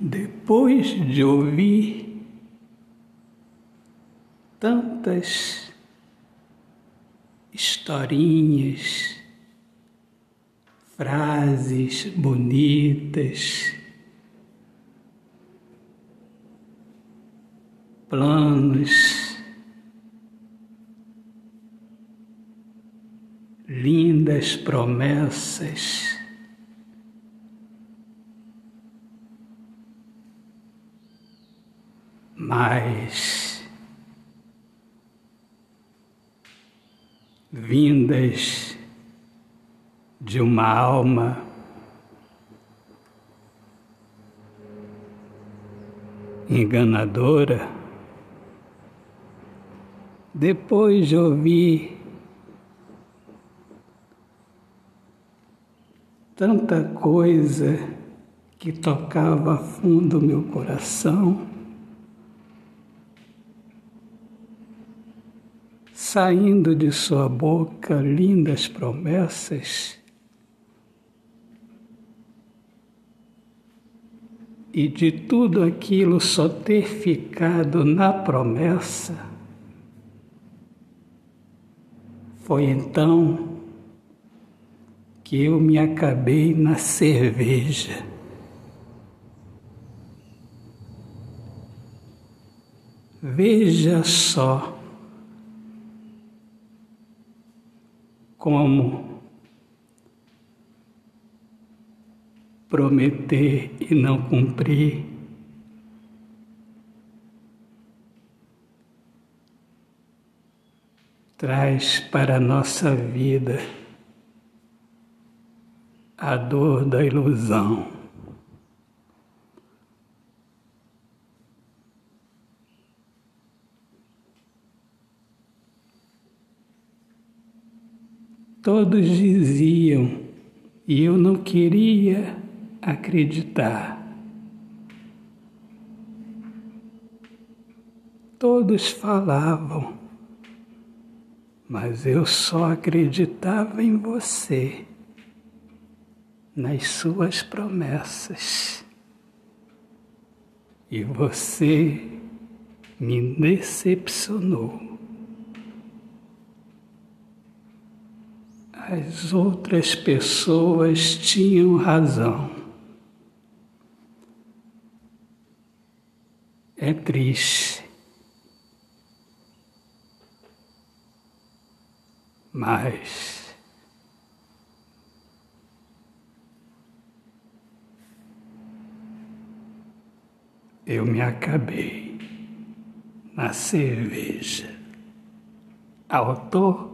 Depois de ouvir tantas historinhas, frases bonitas, planos, lindas promessas. Mas vindas de uma alma enganadora, depois de ouvir tanta coisa que tocava fundo meu coração, saindo de sua boca lindas promessas. E de tudo aquilo só ter ficado na promessa, foi então que eu me acabei na cerveja. Veja só como prometer e não cumprir. Traz para a nossa vida a dor da ilusão. Todos diziam, e eu não queria acreditar. Todos falavam, mas eu só acreditava em você, nas suas promessas. E você me decepcionou. As outras pessoas tinham razão. é triste. Mas eu me acabei na cerveja. Autor,